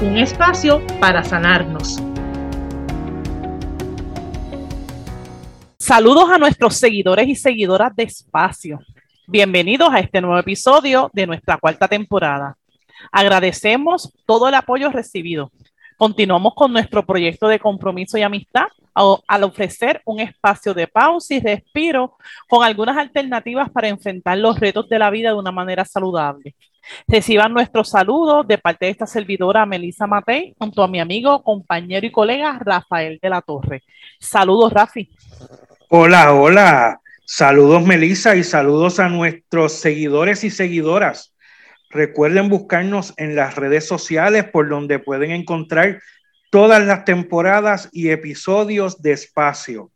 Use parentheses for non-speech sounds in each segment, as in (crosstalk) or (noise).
Un espacio para sanarnos. Saludos a nuestros seguidores y seguidoras de Espacio. Bienvenidos a este nuevo episodio de nuestra cuarta temporada. Agradecemos todo el apoyo recibido. Continuamos con nuestro proyecto de compromiso y amistad al ofrecer un espacio de pausa y respiro con algunas alternativas para enfrentar los retos de la vida de una manera saludable. Reciban nuestros saludos de parte de esta servidora Melissa Matei junto a mi amigo, compañero y colega Rafael de la Torre. Saludos, Rafi. Hola, hola. Saludos Melissa y saludos a nuestros seguidores y seguidoras. Recuerden buscarnos en las redes sociales por donde pueden encontrar todas las temporadas y episodios de Espacio.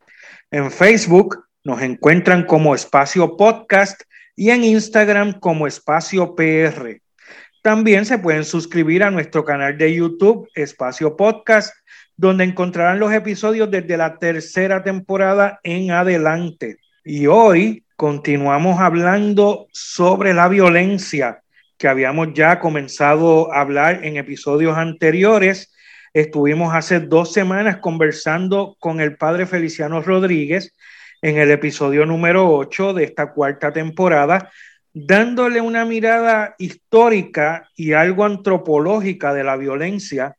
En Facebook nos encuentran como Espacio Podcast y en Instagram como Espacio PR. También se pueden suscribir a nuestro canal de YouTube Espacio Podcast donde encontrarán los episodios desde la tercera temporada en adelante. Y hoy continuamos hablando sobre la violencia que habíamos ya comenzado a hablar en episodios anteriores. Estuvimos hace dos semanas conversando con el padre Feliciano Rodríguez en el episodio número 8 de esta cuarta temporada, dándole una mirada histórica y algo antropológica de la violencia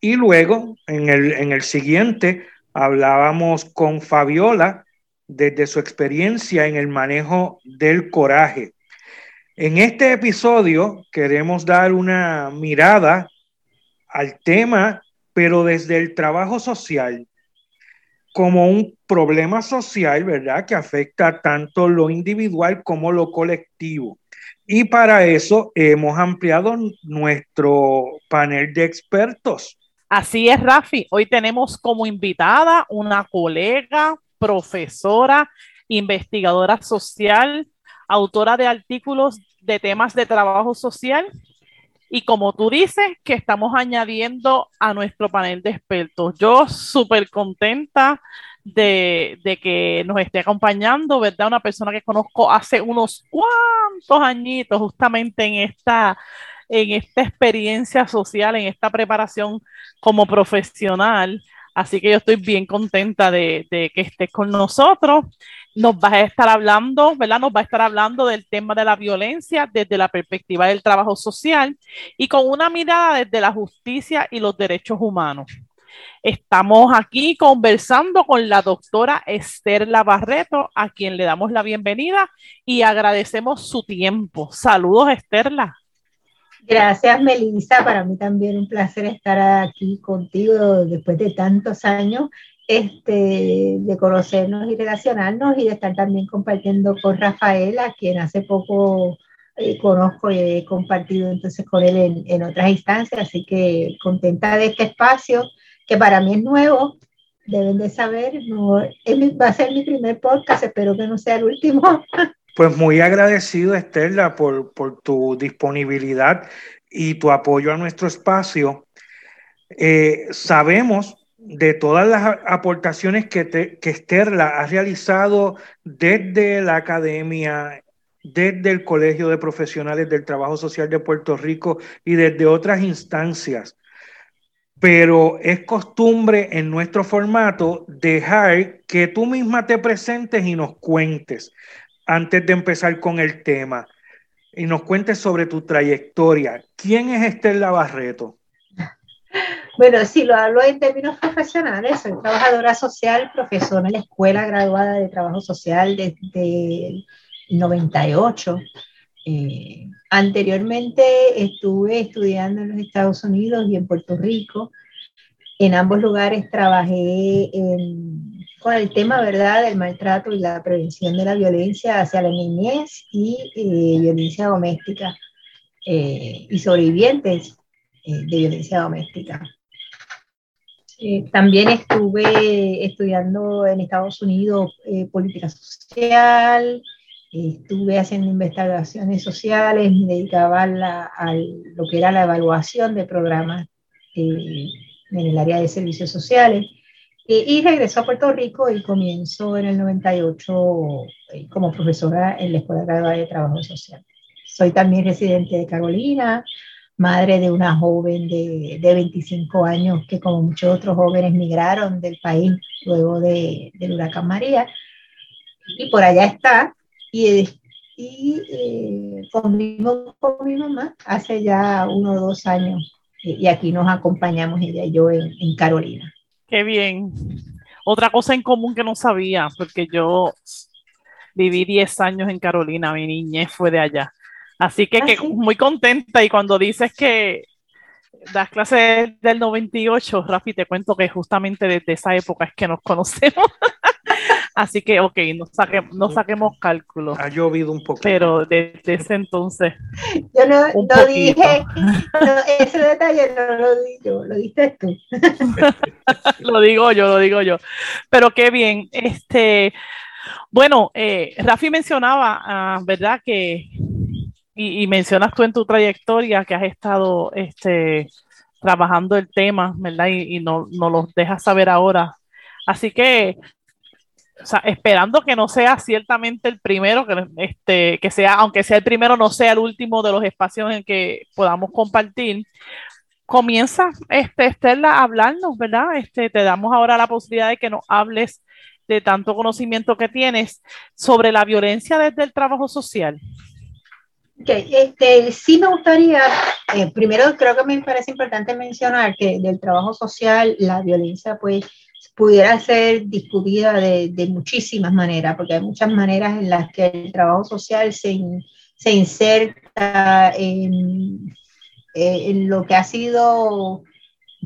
y luego, en el, en el siguiente, hablábamos con Fabiola desde su experiencia en el manejo del coraje. En este episodio queremos dar una mirada al tema, pero desde el trabajo social, como un problema social, ¿verdad? Que afecta tanto lo individual como lo colectivo. Y para eso hemos ampliado nuestro panel de expertos. Así es, Rafi. Hoy tenemos como invitada una colega, profesora, investigadora social, autora de artículos de temas de trabajo social. Y como tú dices, que estamos añadiendo a nuestro panel de expertos. Yo súper contenta de, de, que nos esté acompañando, ¿verdad? Una persona que conozco hace unos cuantos añitos, justamente en esta en esta experiencia social, en esta preparación como profesional. Así que yo estoy bien contenta de, que estés con nosotros. Nos vas a estar hablando, ¿verdad? Nos va a estar hablando del tema de la violencia desde la perspectiva del trabajo social y con una mirada desde la justicia y los derechos humanos. Estamos aquí conversando con la doctora Esther Labarreto, a quien le damos la bienvenida y agradecemos su tiempo. Saludos, Esterla. Gracias, Melissa. Para mí también un placer estar aquí contigo después de tantos años, este, de conocernos y relacionarnos y de estar también compartiendo con Rafael, a quien hace poco eh, conozco y he compartido entonces con él en, otras instancias. Así que contenta de este espacio, que para mí es nuevo. Deben de saber, no, va a ser mi primer podcast, espero que no sea el último. (laughs) Pues muy agradecido, Estela, por, tu disponibilidad y tu apoyo a nuestro espacio. Eh, sabemos de todas las aportaciones que, te, que Esterla ha realizado desde la academia, desde el Colegio de Profesionales del Trabajo Social de Puerto Rico y desde otras instancias. Pero es costumbre en nuestro formato dejar que tú misma te presentes y nos cuentes antes de empezar con el tema y nos cuentes sobre tu trayectoria. ¿Quién es Estela Barreto? (laughs) Bueno, si lo hablo en términos profesionales, soy trabajadora social, profesora en la Escuela Graduada de Trabajo Social desde el 98. Eh, anteriormente estuve estudiando en los Estados Unidos y en Puerto Rico. En ambos lugares trabajé en con el tema, ¿verdad?, del maltrato y la prevención de la violencia hacia la niñez y eh, violencia doméstica eh, y sobrevivientes eh, de violencia doméstica. también estuve estudiando en Estados Unidos eh, política social, estuve haciendo investigaciones sociales, me dedicaba a, lo que era la evaluación de programas en el área de servicios sociales. Y regresó a Puerto Rico y comienzo en el 98 como profesora en la Escuela Graduada de Trabajo Social. Soy también residente de Carolina, madre de una joven de, de 25 años que como muchos otros jóvenes migraron del país luego de, del huracán María. Y por allá está. Y, y eh, convivimos con mi mamá hace ya uno o dos años. Y aquí nos acompañamos ella y yo en, en Carolina. Qué bien. Otra cosa en común que no sabía, porque yo viví 10 años en Carolina, mi niñez fue de allá. Así que, que ah, muy contenta y cuando dices que das clases del 98, Rafi, te cuento que justamente desde esa época es que nos conocemos. (laughs) Así que, ok, no, saquemos, no saquemos cálculos. Ha llovido un poco. Pero desde ese entonces. Yo no, no dije, (laughs) ese detalle no lo di yo, lo diste tú. (laughs) lo digo yo, lo digo yo. Pero qué bien. Este, bueno, eh, Rafi mencionaba, ah, ¿verdad? Que y, mencionas tú en tu trayectoria que has estado este, trabajando el tema, ¿verdad? Y, no, no lo dejas saber ahora. Así que, o sea, esperando que no sea ciertamente el primero, que, este, que sea, aunque sea el primero, no sea el último de los espacios en que podamos compartir. Comienza, este, Estela, a hablarnos, ¿verdad? Este, te damos ahora la posibilidad de que nos hables de tanto conocimiento que tienes sobre la violencia desde el trabajo social. Okay, este, sí me gustaría, eh, primero creo que me parece importante mencionar que del trabajo social la violencia pues pudiera ser discutida de, de muchísimas maneras, porque hay muchas maneras en las que el trabajo social se, se inserta en, eh, en lo que ha sido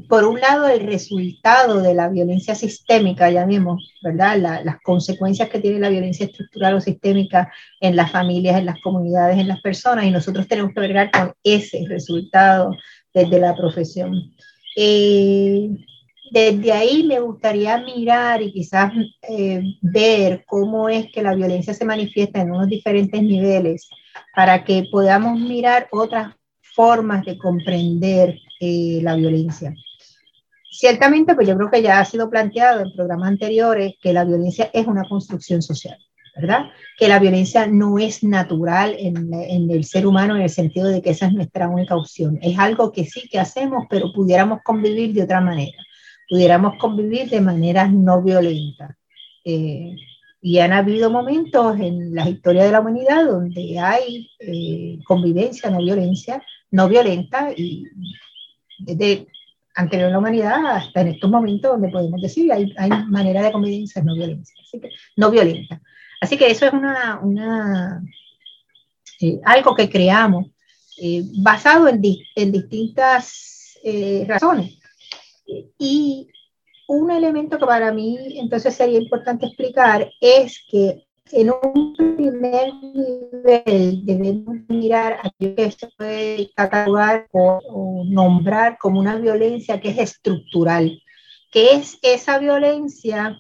por un lado, el resultado de la violencia sistémica, ya vimos, ¿verdad? las consecuencias que tiene la violencia estructural o sistémica en las familias, en las comunidades, en las personas, y nosotros tenemos que ver con ese resultado desde la profesión. Eh, desde ahí me gustaría mirar y quizás eh, ver cómo es que la violencia se manifiesta en unos diferentes niveles para que podamos mirar otras formas de comprender eh, la violencia. Ciertamente, pues yo creo que ya ha sido planteado en programas anteriores que la violencia es una construcción social, ¿verdad? Que la violencia no es natural en, en, el ser humano en el sentido de que esa es nuestra única opción. Es algo que sí que hacemos, pero pudiéramos convivir de otra manera. Pudiéramos convivir de manera no violenta. Eh, y han habido momentos en la historia de la humanidad donde hay eh, convivencia, no violencia, no violenta, y desde anterior a la humanidad hasta en estos momentos donde podemos decir hay, hay manera de convivencia no violencia, así que, no violenta. Así que eso es una, una eh, algo que creamos eh, basado en, en distintas eh, razones. Y un elemento que para mí entonces sería importante explicar es que en un primer nivel debemos mirar aquello que se puede catalogar o, nombrar como una violencia que es estructural, que es esa violencia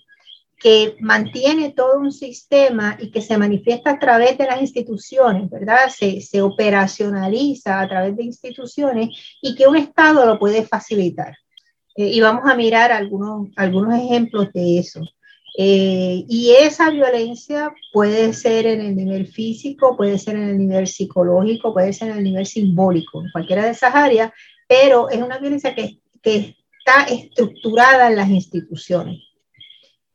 que mantiene todo un sistema y que se manifiesta a través de las instituciones, ¿verdad? Se, se operacionaliza a través de instituciones y que un Estado lo puede facilitar. Eh, y vamos a mirar algunos, algunos ejemplos de eso. Eh, y esa violencia puede ser en el nivel físico, puede ser en el nivel psicológico, puede ser en el nivel simbólico, en cualquiera de esas áreas, pero es una violencia que, que está estructurada en las instituciones.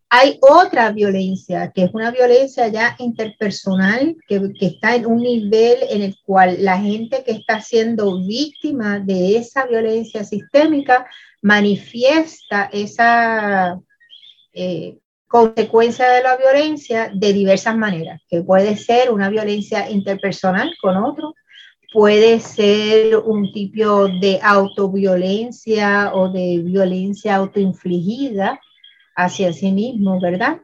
Hay otra violencia, que es una violencia ya interpersonal, que, que, está en un nivel en el cual la gente que está siendo víctima de esa violencia sistémica manifiesta esa eh, consecuencia de la violencia de diversas maneras, que puede ser una violencia interpersonal con otro, puede ser un tipo de autoviolencia o de violencia autoinfligida hacia sí mismo, ¿verdad?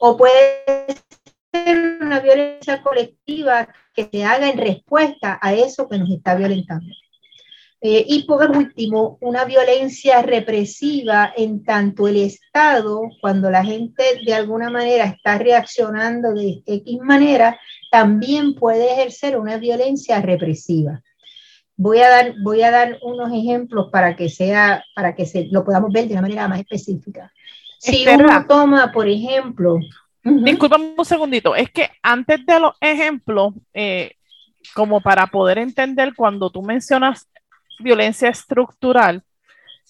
O puede ser una violencia colectiva que se haga en respuesta a eso que nos está violentando. Eh, y por último, una violencia represiva en tanto el Estado, cuando la gente de alguna manera está reaccionando de X manera, también puede ejercer una violencia represiva. Voy a dar, voy a dar unos ejemplos para que sea, para que se, lo podamos ver de una manera más específica. Si uno toma, por ejemplo, Disculpame un segundito, es que antes de los ejemplos, eh, como para poder entender cuando tú mencionas violencia estructural,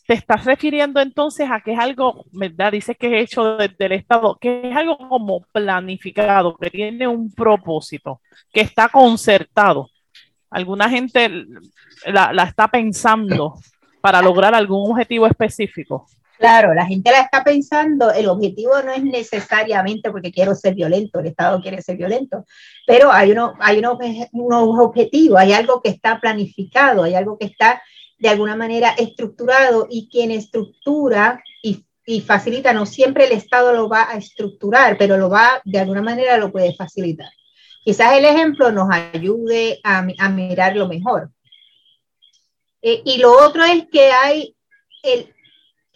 te estás refiriendo entonces a que es algo, ¿verdad? Dices que es hecho desde el Estado, que es algo como planificado, que tiene un propósito, que está concertado. Alguna gente la, la está pensando para lograr algún objetivo específico. Claro, la gente la está pensando, el objetivo no es necesariamente porque quiero ser violento, el Estado quiere ser violento, pero hay, uno, hay unos, unos objetivos, hay algo que está planificado, hay algo que está de alguna manera estructurado y quien estructura y, y facilita, no siempre el Estado lo va a estructurar, pero lo va, de alguna manera lo puede facilitar. Quizás el ejemplo nos ayude a, a mirarlo mejor. Eh, y lo otro es que hay el,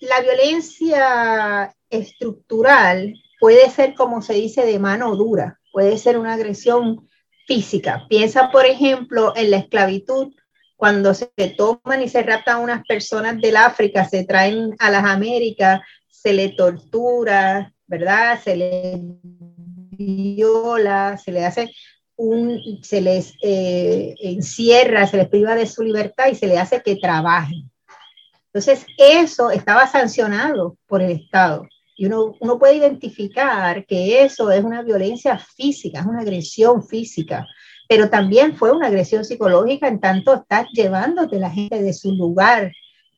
la violencia estructural puede ser, como se dice, de mano dura, puede ser una agresión física. Piensa, por ejemplo, en la esclavitud, cuando se toman y se raptan unas personas del África, se traen a las Américas, se le tortura, ¿verdad? Se le viola, se le hace un, se les eh, encierra, se les priva de su libertad y se le hace que trabajen. Entonces, eso estaba sancionado por el Estado. Y uno, uno puede identificar que eso es una violencia física, es una agresión física, pero también fue una agresión psicológica en tanto estás llevándote la gente de su lugar,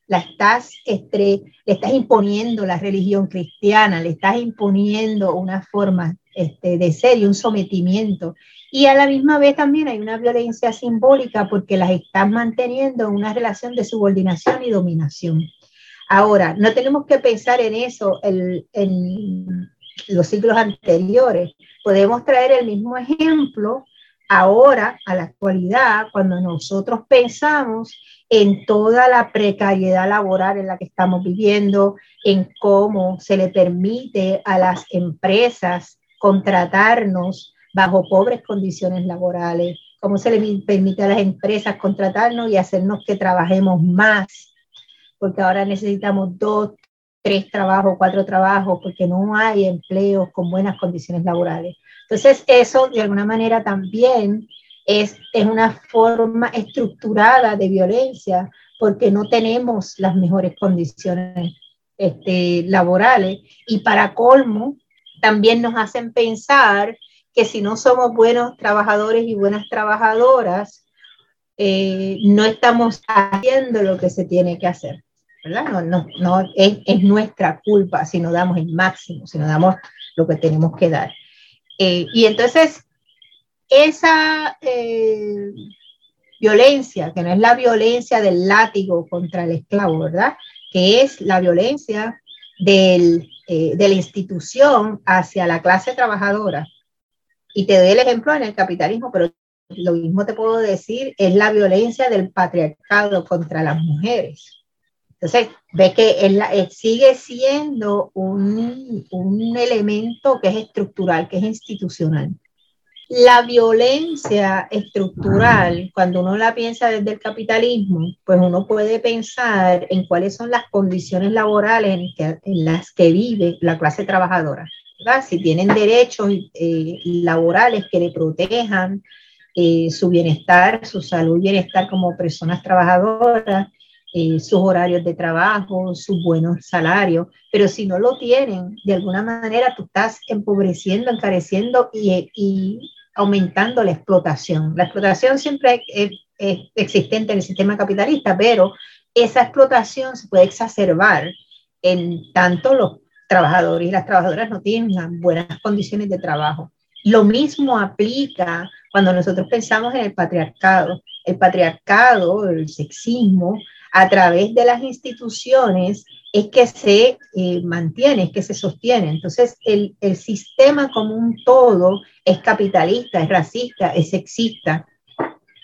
la estás, le estás imponiendo la religión cristiana, le estás imponiendo una forma este, de ser y un sometimiento. Y a la misma vez también hay una violencia simbólica porque las están manteniendo en una relación de subordinación y dominación. Ahora, no tenemos que pensar en eso en los siglos anteriores. Podemos traer el mismo ejemplo ahora, a la actualidad, cuando nosotros pensamos en toda la precariedad laboral en la que estamos viviendo, en cómo se le permite a las empresas contratarnos bajo pobres condiciones laborales, cómo se le permite a las empresas contratarnos y hacernos que trabajemos más, porque ahora necesitamos dos, tres trabajos, cuatro trabajos, porque no hay empleos con buenas condiciones laborales. Entonces, eso de alguna manera también es, es una forma estructurada de violencia, porque no tenemos las mejores condiciones este, laborales. Y para colmo, también nos hacen pensar que si no somos buenos trabajadores y buenas trabajadoras, eh, no estamos haciendo lo que se tiene que hacer. ¿verdad? No, no, no es, es, nuestra culpa si no damos el máximo, si no damos lo que tenemos que dar. Eh, y entonces, esa eh, violencia, que no es la violencia del látigo contra el esclavo, ¿verdad? Que es la violencia del, de la institución hacia la clase trabajadora, y te doy el ejemplo en el capitalismo, pero lo mismo te puedo decir, es la violencia del patriarcado contra las mujeres. Entonces, ve que él, sigue siendo un, un, elemento que es estructural, que es institucional. La violencia estructural, cuando uno la piensa desde el capitalismo, pues uno puede pensar en cuáles son las condiciones laborales en, en las que vive la clase trabajadora si tienen derechos eh, laborales que le protejan eh, su bienestar, su salud y bienestar como personas trabajadoras, eh, sus horarios de trabajo, sus buenos salarios, pero si no lo tienen, de alguna manera tú estás empobreciendo, encareciendo y, y aumentando la explotación. La explotación siempre es, es existente en el sistema capitalista, pero esa explotación se puede exacerbar en tanto los trabajadores y las trabajadoras no tienen buenas condiciones de trabajo. Lo mismo aplica cuando nosotros pensamos en el patriarcado. El patriarcado, el sexismo, a través de las instituciones es que se eh, mantiene, es que se sostiene. Entonces, el, el, sistema como un todo es capitalista, es racista, es sexista.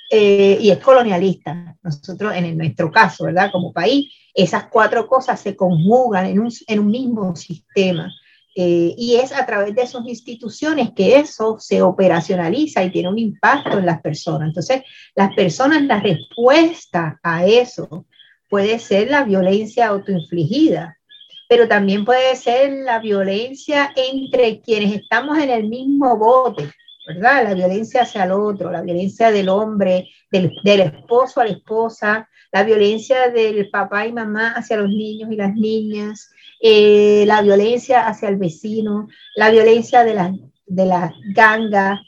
Eh, y es colonialista. Nosotros, en nuestro caso, ¿verdad? Como país, esas cuatro cosas se conjugan en un, en un mismo sistema. Eh, y es a través de esas instituciones que eso se operacionaliza y tiene un impacto en las personas. Entonces, las personas, la respuesta a eso puede ser la violencia autoinfligida, pero también puede ser la violencia entre quienes estamos en el mismo bote, La violencia hacia el otro, la violencia del hombre, del, del, esposo a la esposa, la violencia del papá y mamá hacia los niños y las niñas, eh, la violencia hacia el vecino, la violencia de la, de la ganga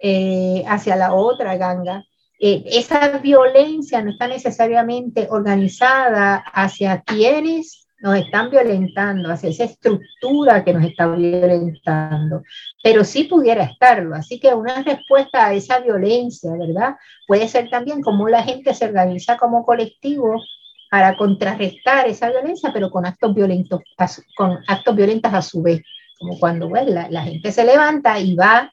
eh, hacia la otra ganga. Eh, esa violencia no está necesariamente organizada hacia quienes nos están violentando, hacia esa estructura que nos está violentando, pero sí pudiera estarlo. Así que una respuesta a esa violencia, ¿verdad? Puede ser también cómo la gente se organiza como colectivo para contrarrestar esa violencia, pero con actos violentos, con actos violentos a su vez, como cuando pues, la, gente se levanta y va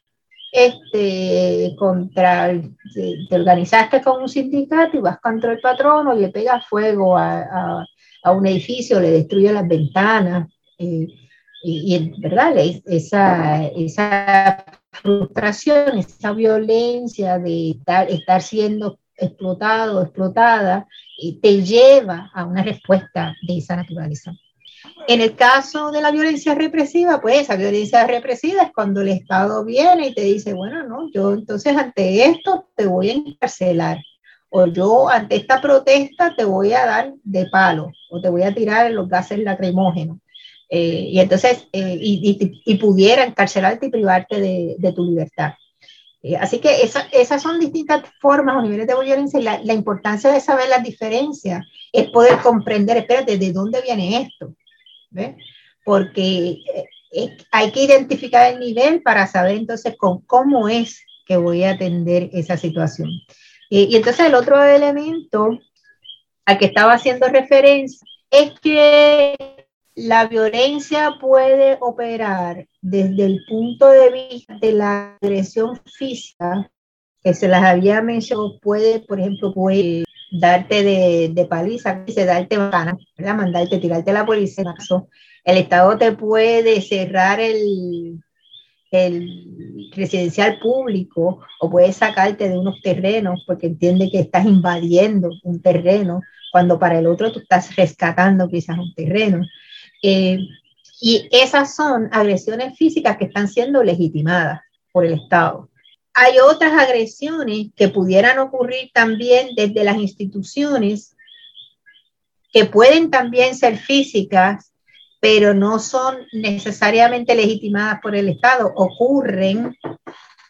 este, contra, te, organizaste con un sindicato y vas contra el patrono y le pegas fuego a un edificio, le destruye las ventanas. Eh, y, ¿verdad? Esa, esa frustración, esa violencia de estar, estar siendo explotado, explotada, y te lleva a una respuesta de esa naturaleza. En el caso de la violencia represiva, pues esa violencia represiva es cuando el Estado viene y te dice, bueno, no, yo entonces ante esto te voy a encarcelar o yo ante esta protesta te voy a dar de palo o te voy a tirar los gases lacrimógenos. Eh, y entonces, eh, y, y, pudiera encarcelarte y privarte de, tu libertad. Eh, así que esas son distintas formas o niveles de violencia y la, importancia de saber las diferencias es poder comprender, espérate, ¿de dónde viene esto? Porque hay que identificar el nivel para saber entonces con cómo es que voy a atender esa situación. Y, entonces el otro elemento al que estaba haciendo referencia es que la violencia puede operar desde el punto de vista de la agresión física, que se las había mencionado, puede, por ejemplo, puede darte de, de paliza, darte bacana, mandarte, tirarte a la policía. El Estado te puede cerrar el, el residencial público o puede sacarte de unos terrenos porque entiende que estás invadiendo un terreno cuando para el otro tú estás rescatando quizás un terreno. Eh, y esas son agresiones físicas que están siendo legitimadas por el Estado. Hay otras agresiones que pudieran ocurrir también desde las instituciones que pueden también ser físicas pero no son necesariamente legitimadas por el Estado, ocurren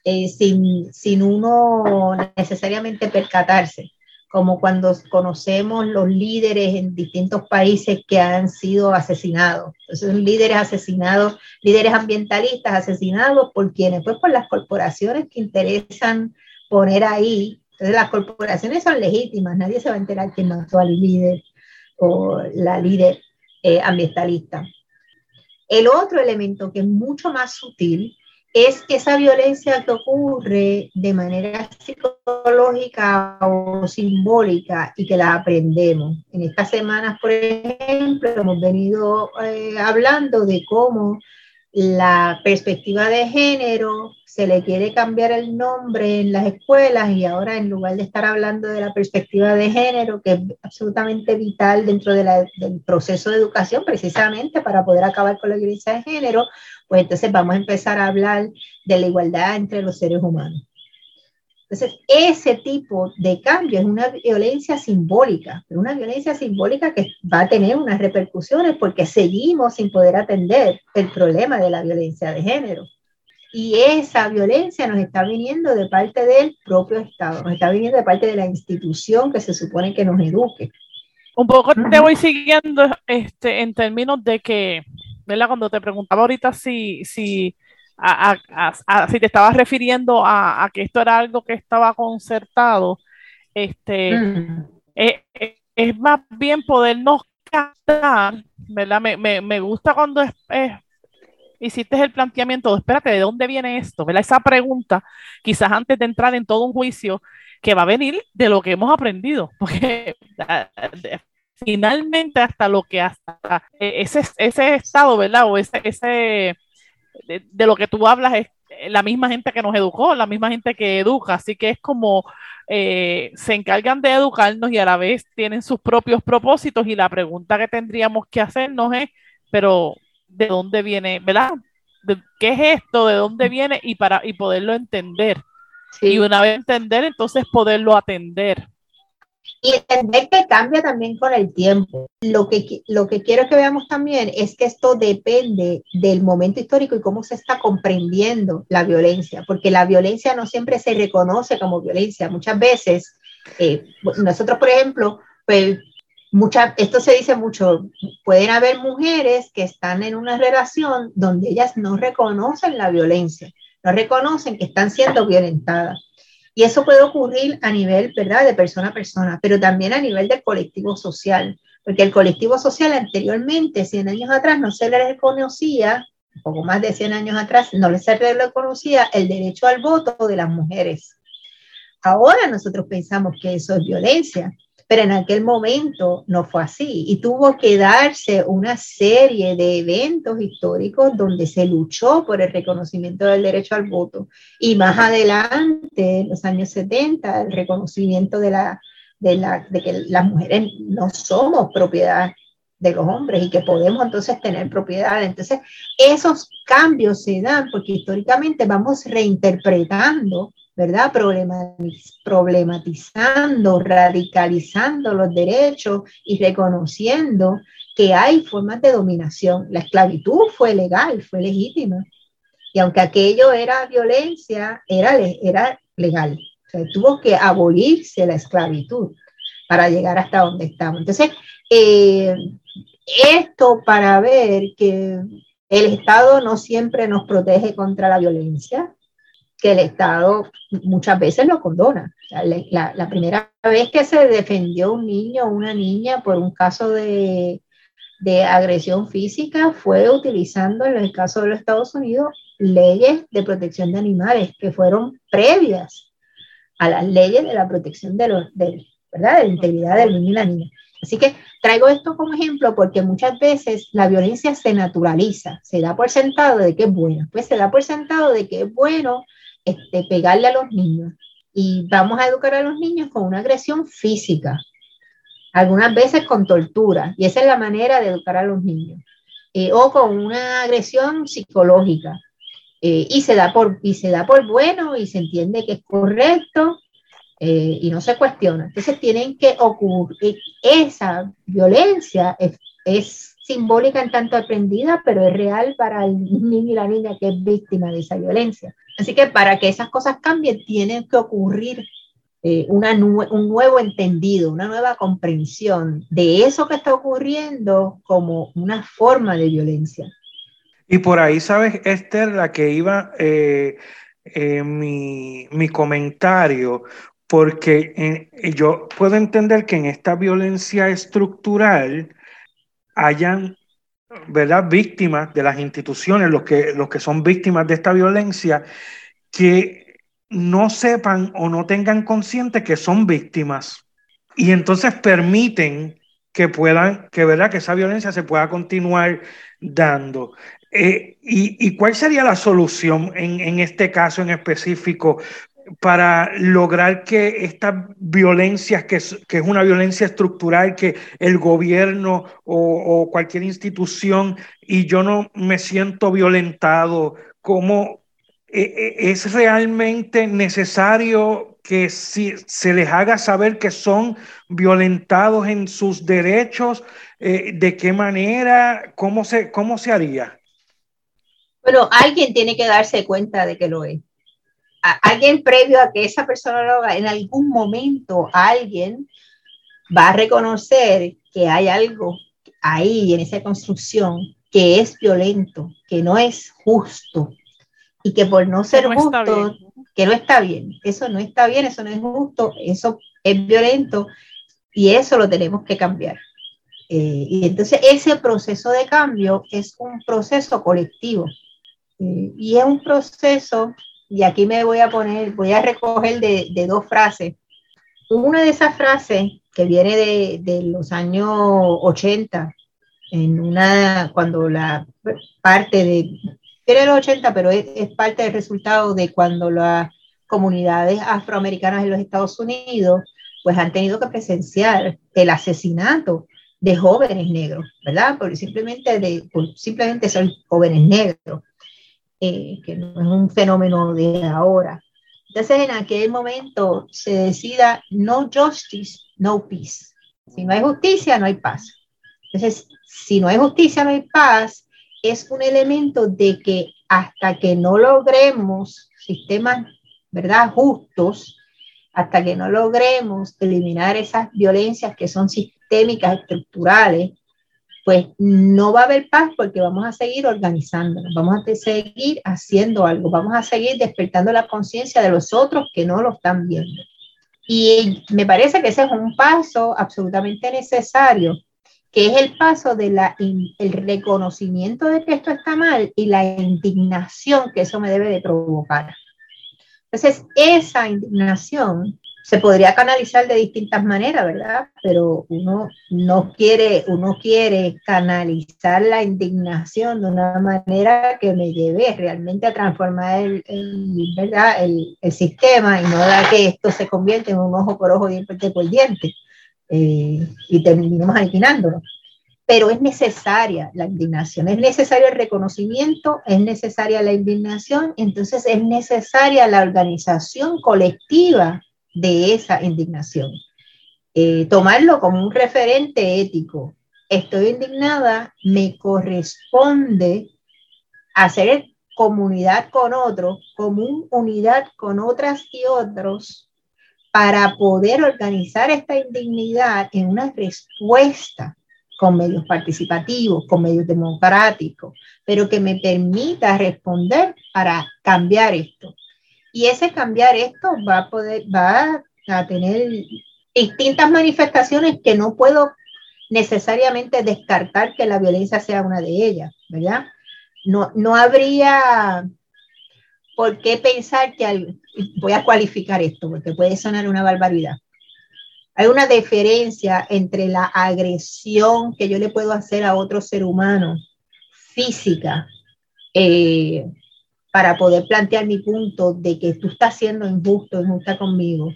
eh, sin, sin uno necesariamente percatarse, como cuando conocemos los líderes en distintos países que han sido asesinados. Entonces, líderes asesinados, líderes ambientalistas asesinados por quienes, pues por las corporaciones que interesan poner ahí. Entonces, las corporaciones son legítimas, nadie se va a enterar quién mató al líder o la líder eh, ambientalista. El otro elemento que es mucho más sutil es esa violencia que ocurre de manera psicológica o simbólica y que la aprendemos. En estas semanas, por ejemplo, hemos venido eh, hablando de cómo la perspectiva de género, se le quiere cambiar el nombre en las escuelas y ahora en lugar de estar hablando de la perspectiva de género, que es absolutamente vital dentro del proceso de educación, precisamente para poder acabar con la violencia de género, pues entonces vamos a empezar a hablar de la igualdad entre los seres humanos. Entonces, ese tipo de cambio es una violencia simbólica, pero una violencia simbólica que va a tener unas repercusiones porque seguimos sin poder atender el problema de la violencia de género. Y esa violencia nos está viniendo de parte del propio Estado, nos está viniendo de parte de la institución que se supone que nos eduque. Un poco te voy siguiendo este, en términos de que, ¿verdad? Cuando te preguntaba ahorita si, si si te estabas refiriendo a, que esto era algo que estaba concertado, este, mm. eh, eh, es, más bien podernos captar, ¿verdad? Me, gusta cuando es, hiciste el planteamiento, espérate, ¿de dónde viene esto? ¿Verdad? Esa pregunta, quizás antes de entrar en todo un juicio, que va a venir de lo que hemos aprendido, (laughs) porque finalmente hasta lo que hasta ese, ese estado, ¿verdad? O ese, ese de, lo que tú hablas es la misma gente que nos educó, la misma gente que educa, así que es como eh, se encargan de educarnos y a la vez tienen sus propios propósitos y la pregunta que tendríamos que hacernos es, pero ¿de dónde viene, verdad? ¿Qué es esto? ¿De dónde viene? Y para y poderlo entender. Y una vez entender, entonces poderlo atender. Y entender que cambia también con el tiempo. Lo que, lo que quiero que veamos también es que esto depende del momento histórico y cómo se está comprendiendo la violencia, porque la violencia no siempre se reconoce como violencia. Muchas veces, eh, nosotros, por ejemplo, pues, mucha, esto se dice mucho, pueden haber mujeres que están en una relación donde ellas no reconocen la violencia, no reconocen que están siendo violentadas y eso puede ocurrir a nivel, ¿verdad?, de persona a persona, pero también a nivel del colectivo social, porque el colectivo social anteriormente, 100 años atrás, no se le reconocía, un poco más de 100 años atrás, no se le reconocía el derecho al voto de las mujeres. Ahora nosotros pensamos que eso es violencia, pero en aquel momento no fue así y tuvo que darse una serie de eventos históricos donde se luchó por el reconocimiento del derecho al voto y más adelante, en los años 70, el reconocimiento de, la, de, la, de que las mujeres no somos propiedad de los hombres y que podemos entonces tener propiedad. Entonces, esos cambios se dan porque históricamente vamos reinterpretando ¿verdad? Problematizando, radicalizando los derechos y reconociendo que hay formas de dominación. La esclavitud fue legal, fue legítima. Y aunque aquello era violencia, era, era legal. tuvo que abolirse la esclavitud para llegar hasta donde estamos. Entonces, eh, esto para ver que el Estado no siempre nos protege contra la violencia, que el Estado muchas veces lo condona. La, primera vez que se defendió un niño o una niña por un caso de, de agresión física fue utilizando, en el caso de los Estados Unidos, leyes de protección de animales que fueron previas a las leyes de la protección de, los, de, ¿verdad? de la integridad del niño y la niña. Así que traigo esto como ejemplo porque muchas veces la violencia se naturaliza, se da por sentado de que es bueno, pues se da por sentado de que es bueno este, pegarle a los niños. Y vamos a educar a los niños con una agresión física, algunas veces con tortura, y esa es la manera de educar a los niños. Eh, o con una agresión psicológica. Eh, y, se da por, y se da por bueno y se entiende que es correcto eh, y no se cuestiona. Entonces tienen que ocurrir, esa violencia es, es, simbólica en tanto aprendida, pero es real para el niño y la niña que es víctima de esa violencia. Así que para que esas cosas cambien, tiene que ocurrir eh, una un nuevo entendido, una nueva comprensión de eso que está ocurriendo como una forma de violencia. Y por ahí, sabes, Esther, la que iba eh, mi, mi, comentario, porque yo puedo entender que en esta violencia estructural hayan ¿verdad? víctimas de las instituciones, los que, los que son víctimas de esta violencia, que no sepan o no tengan consciente que son víctimas y entonces permiten que puedan, que, ¿verdad? que esa violencia se pueda continuar dando. Eh, y, cuál sería la solución en, en, este caso en específico para lograr que esta violencia, que es, que es una violencia estructural, que el gobierno o, cualquier institución y yo no me siento violentado, ¿cómo e, e, es realmente necesario que si, se les haga saber que son violentados en sus derechos? Eh, ¿De qué manera? ¿Cómo se, ¿Cómo se haría? Bueno, alguien tiene que darse cuenta de que lo es alguien previo a que esa persona lo haga, en algún momento alguien va a reconocer que hay algo ahí en esa construcción que es violento, que no es justo y que por no ser justo, que no está bien, eso no está bien, eso no es justo, eso es violento y eso lo tenemos que cambiar. Eh, y entonces ese proceso de cambio es un proceso colectivo Eh, y es un proceso, y aquí me voy a poner, voy a recoger de, dos frases. Una de esas frases que viene de, los años 80, en una, cuando la parte de, de los 80, pero es, es parte del resultado de cuando las comunidades afroamericanas en los Estados Unidos pues han tenido que presenciar el asesinato de jóvenes negros, ¿verdad? Porque simplemente, de, simplemente son jóvenes negros, eh, que no es un fenómeno de ahora. Entonces, en aquel momento se decida no justice, no peace. Si no hay justicia, no hay paz. Entonces, si no hay justicia, no hay paz, es un elemento de que hasta que no logremos sistemas, ¿verdad?, justos, hasta que no logremos eliminar esas violencias que son sistémicas, estructurales, pues no va a haber paz porque vamos a seguir organizándonos, vamos a seguir haciendo algo, vamos a seguir despertando la conciencia de los otros que no lo están viendo. Y me parece que ese es un paso absolutamente necesario, que es el paso del el reconocimiento de que esto está mal y la indignación que eso me debe de provocar. Entonces, esa indignación se podría canalizar de distintas maneras, ¿verdad? Pero uno no quiere, uno quiere canalizar la indignación de una manera que me lleve realmente a transformar el, ¿verdad? el, el sistema y no da que esto se convierta en un ojo por ojo, diente por diente eh, y terminemos aliquinándolo pero es necesaria la indignación, es necesario el reconocimiento, es necesaria la indignación, entonces es necesaria la organización colectiva de esa indignación. Eh, tomarlo como un referente ético. Estoy indignada, me corresponde hacer comunidad con otros, común unidad con otras y otros, para poder organizar esta indignidad en una respuesta con medios participativos, con medios democráticos, pero que me permita responder para cambiar esto. Y ese cambiar esto va a poder, va a tener distintas manifestaciones que no puedo necesariamente descartar que la violencia sea una de ellas, ¿verdad? No, no habría por qué pensar que, voy a cualificar esto, porque puede sonar una barbaridad, hay una diferencia entre la agresión que yo le puedo hacer a otro ser humano física eh, para poder plantear mi punto de que tú estás siendo injusto, injusta conmigo,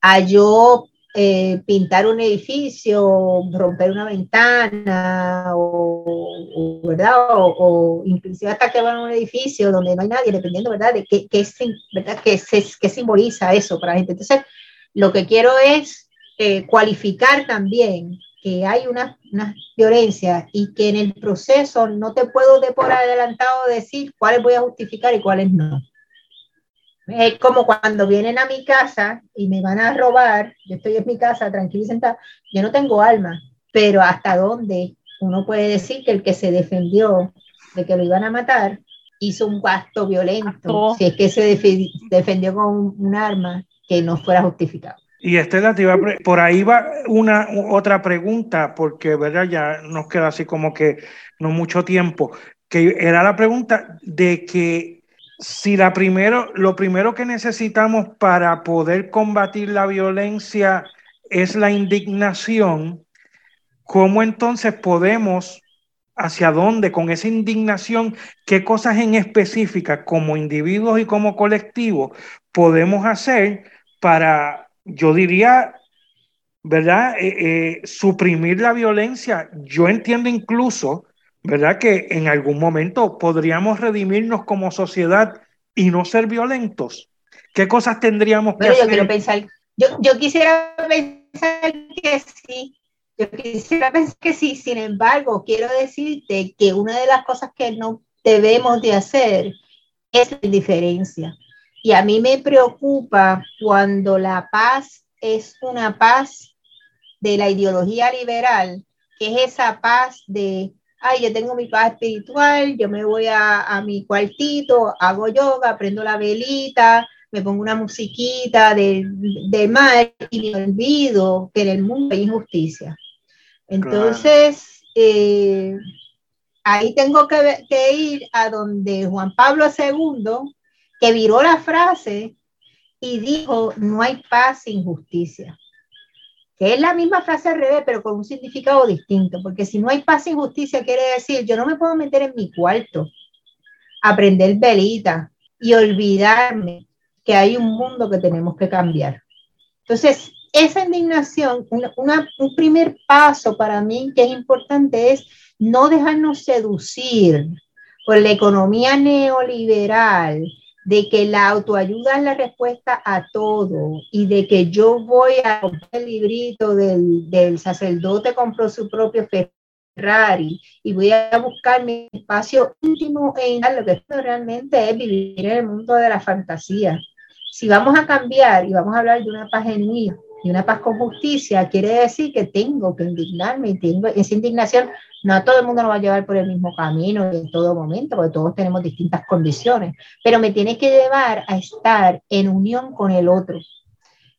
a yo eh, pintar un edificio, romper una ventana, o, ¿verdad? O, inclusive hasta que van a un edificio donde no hay nadie, dependiendo, ¿verdad? De qué, qué, ¿verdad? qué, qué simboliza eso para la gente. Entonces, lo que quiero es eh, cualificar también que hay una, una, violencia y que en el proceso no te puedo de por adelantado decir cuáles voy a justificar y cuáles no. Es como cuando vienen a mi casa y me van a robar, yo estoy en mi casa tranquila y sentada, yo no tengo alma, pero hasta dónde uno puede decir que el que se defendió de que lo iban a matar hizo un gasto violento, si es que se defendió con un arma que no fuera justificado. Y Estela, por ahí va una otra pregunta, porque ¿verdad? ya nos queda así como que no mucho tiempo, que era la pregunta de que si la primero, lo primero que necesitamos para poder combatir la violencia es la indignación, ¿cómo entonces podemos, hacia dónde, con esa indignación, qué cosas en específica como individuos y como colectivos podemos hacer para, yo diría, ¿verdad? Eh, eh, suprimir la violencia. Yo entiendo incluso, ¿verdad? Que en algún momento podríamos redimirnos como sociedad y no ser violentos. ¿Qué cosas tendríamos que hacer? Yo, quiero pensar, yo, yo quisiera pensar que sí. Yo quisiera pensar que sí, sin embargo, quiero decirte que una de las cosas que no debemos de hacer es la indiferencia. Y a mí me preocupa cuando la paz es una paz de la ideología liberal, que es esa paz de, ay, yo tengo mi paz espiritual, yo me voy a, a mi cuartito, hago yoga, prendo la velita, me pongo una musiquita de, de mar y me olvido que en el mundo hay injusticia. Entonces, eh, ahí tengo que, que ir a donde Juan Pablo II, que viró la frase y dijo, no hay paz sin justicia que es la misma frase al revés, pero con un significado distinto, porque si no hay paz y justicia, quiere decir, yo no me puedo meter en mi cuarto, aprender velita y olvidarme que hay un mundo que tenemos que cambiar. Entonces, esa indignación, un primer paso para mí que es importante es no dejarnos seducir por la economía neoliberal de que la autoayuda es la respuesta a todo y de que yo voy a el librito del, del sacerdote compró su propio Ferrari y voy a buscar mi espacio íntimo en lo que realmente es vivir en el mundo de la fantasía. Si vamos a cambiar y vamos a hablar de una paz genuina y una paz con justicia, quiere decir que tengo que indignarme y tengo esa indignación no a todo el mundo nos va a llevar por el mismo camino en todo momento, porque todos tenemos distintas condiciones, pero me tiene que llevar a estar en unión con el otro,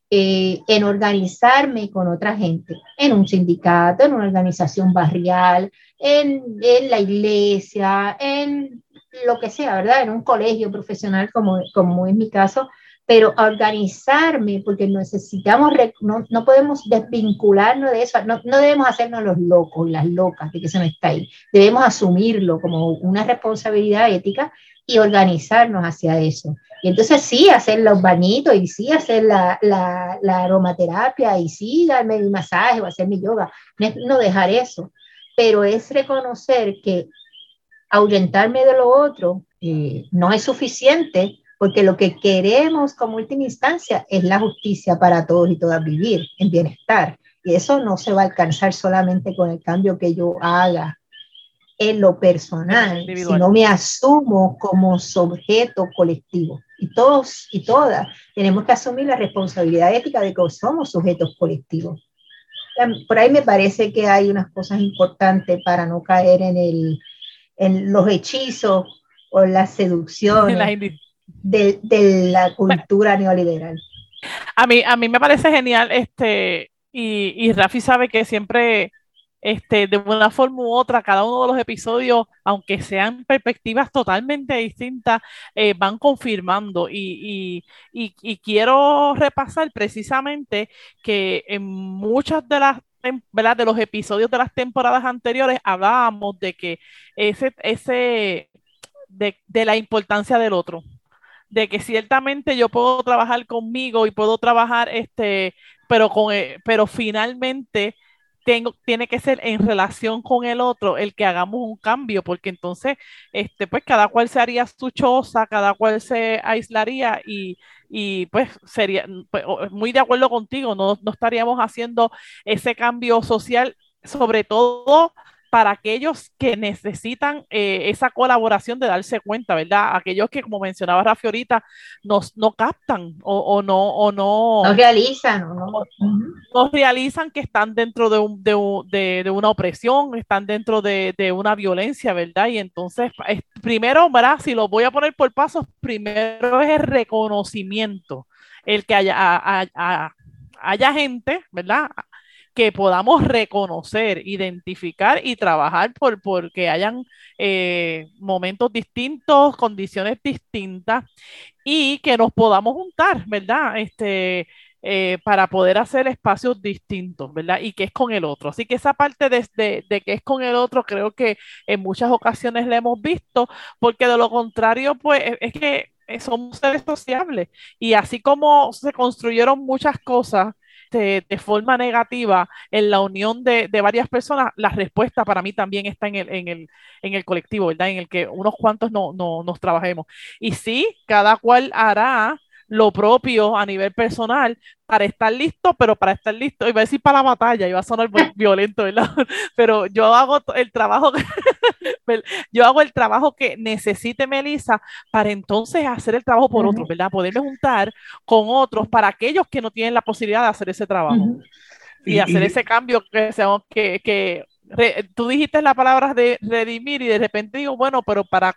eh, en organizarme con otra gente, en un sindicato, en una organización barrial, en, en la iglesia, en lo que sea, ¿verdad? En un colegio profesional como, como es mi caso, pero organizarme, porque necesitamos, no, no, podemos desvincularnos de eso, no, no, debemos hacernos los locos, las locas de que se nos está ahí, debemos asumirlo como una responsabilidad ética y organizarnos hacia eso. Y entonces sí, hacer los bañitos y sí, hacer la, la, la aromaterapia y sí, darme mi masaje o hacer mi yoga, no dejar eso, pero es reconocer que ahuyentarme de lo otro eh, no es suficiente porque lo que queremos como última instancia es la justicia para todos y todas vivir en bienestar. Y eso no se va a alcanzar solamente con el cambio que yo haga en lo personal, sino me asumo como sujeto colectivo. Y todos y todas tenemos que asumir la responsabilidad ética de que somos sujetos colectivos. Por ahí me parece que hay unas cosas importantes para no caer en, el, en los hechizos o las (laughs) seducciones de, de la cultura neoliberal. A mí, a mí me parece genial, este, y, y Rafi sabe que siempre, este, de una forma u otra, cada uno de los episodios, aunque sean perspectivas totalmente distintas, eh, van confirmando. Y, y, y, quiero repasar precisamente que en muchas de las ¿verdad? de los episodios de las temporadas anteriores hablábamos de que ese, ese de, de la importancia del otro, de que ciertamente yo puedo trabajar conmigo y puedo trabajar, este, pero, con, eh, pero finalmente tengo, tiene que ser en relación con el otro el que hagamos un cambio, porque entonces, este, pues cada cual se haría su choza, cada cual se aislaría y, y pues sería pues, muy de acuerdo contigo, no, no estaríamos haciendo ese cambio social, sobre todo para aquellos que necesitan eh, esa colaboración de darse cuenta, ¿verdad? Aquellos que, como mencionaba Rafi ahorita, nos, no captan o, no... O no, no realizan. ¿no? no realizan que están dentro de, un, de, de, una opresión, están dentro de, una violencia, ¿verdad? Y entonces, primero, ¿verdad? Si lo voy a poner por pasos, primero es el reconocimiento, el que haya, haya gente, ¿verdad? Que podamos reconocer, identificar y trabajar por, porque hayan eh, momentos distintos, condiciones distintas y que nos podamos juntar, ¿verdad? Este, eh, para poder hacer espacios distintos, ¿verdad? Y que es con el otro. Así que esa parte de, de, que es con el otro, creo que en muchas ocasiones la hemos visto, porque de lo contrario, pues es que somos seres sociables. Y así como se construyeron muchas cosas de, forma negativa en la unión de, varias personas, la respuesta para mí también está en el, en el, en el colectivo, ¿verdad? En el que unos cuantos no, no, nos trabajemos. Y sí, cada cual hará lo propio a nivel personal para estar listo, pero para estar listo, iba a decir para la batalla, iba a sonar violento, ¿verdad? (laughs) Pero yo hago el trabajo, (laughs) yo hago el trabajo que necesite Melissa para entonces hacer el trabajo por otros, ¿verdad? Poderme juntar con otros para aquellos que no tienen la posibilidad de hacer ese trabajo y, hacer ese cambio que, que, que tú dijiste las palabras de redimir y de repente digo, bueno, pero para,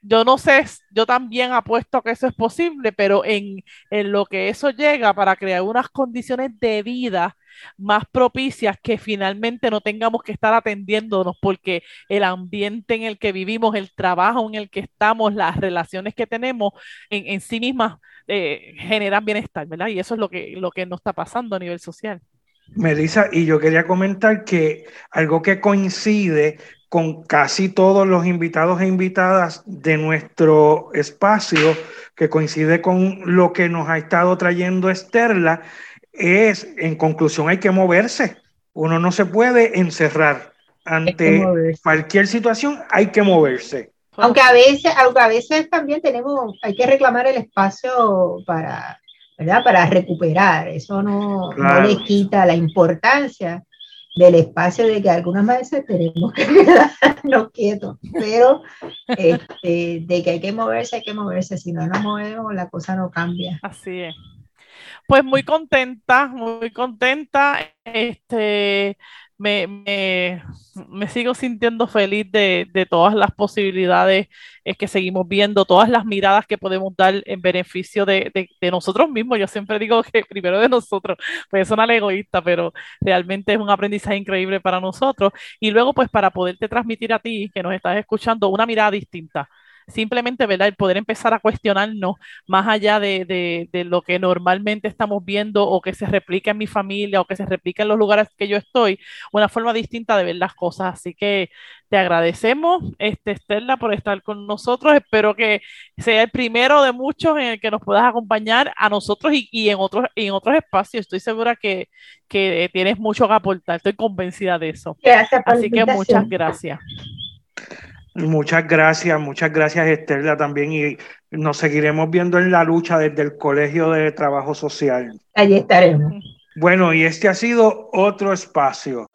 yo no sé, yo también apuesto que eso es posible, pero en, en lo que eso llega para crear unas condiciones de vida más propicias que finalmente no tengamos que estar atendiéndonos porque el ambiente en el que vivimos, el trabajo en el que estamos, las relaciones que tenemos en, en sí mismas eh, generan bienestar, ¿verdad? Y eso es lo que, lo que nos está pasando a nivel social. Melissa, y yo quería comentar que algo que coincide con casi todos los invitados e invitadas de nuestro espacio, que coincide con lo que nos ha estado trayendo Esterla, es, en conclusión, hay que moverse. Uno no se puede encerrar ante cualquier situación, hay que moverse. Aunque a veces, aunque a veces también tenemos, hay que reclamar el espacio para, ¿verdad? Para recuperar. Eso no, no le quita la importancia del espacio de que algunas veces tenemos que (laughs) quedarnos quietos, pero este, de que hay que moverse, hay que moverse, si no nos movemos la cosa no cambia. Así es. Pues muy contenta, muy contenta. Este, me, me, sigo sintiendo feliz de, de todas las posibilidades eh, que seguimos viendo, todas las miradas que podemos dar en beneficio de, de, nosotros mismos. Yo siempre digo que (laughs) primero de nosotros, pues suena egoísta, pero realmente es un aprendizaje increíble para nosotros. Y luego, pues para poderte transmitir a ti, que nos estás escuchando, una mirada distinta simplemente, ¿verdad? El poder empezar a cuestionarnos más allá de, lo que normalmente estamos viendo o que se replica en mi familia o que se replica en los lugares que yo estoy, una forma distinta de ver las cosas. Así que te agradecemos, este, Estela, por estar con nosotros. Espero que sea el primero de muchos en el que nos puedas acompañar a nosotros y, en, otros, en otros espacios. Estoy segura que, que tienes mucho que aportar. Estoy convencida de eso. Así que muchas gracias. Muchas gracias, muchas gracias Estela también y nos seguiremos viendo en la lucha desde el Colegio de Trabajo Social. Allí estaremos. Bueno, y este ha sido otro espacio.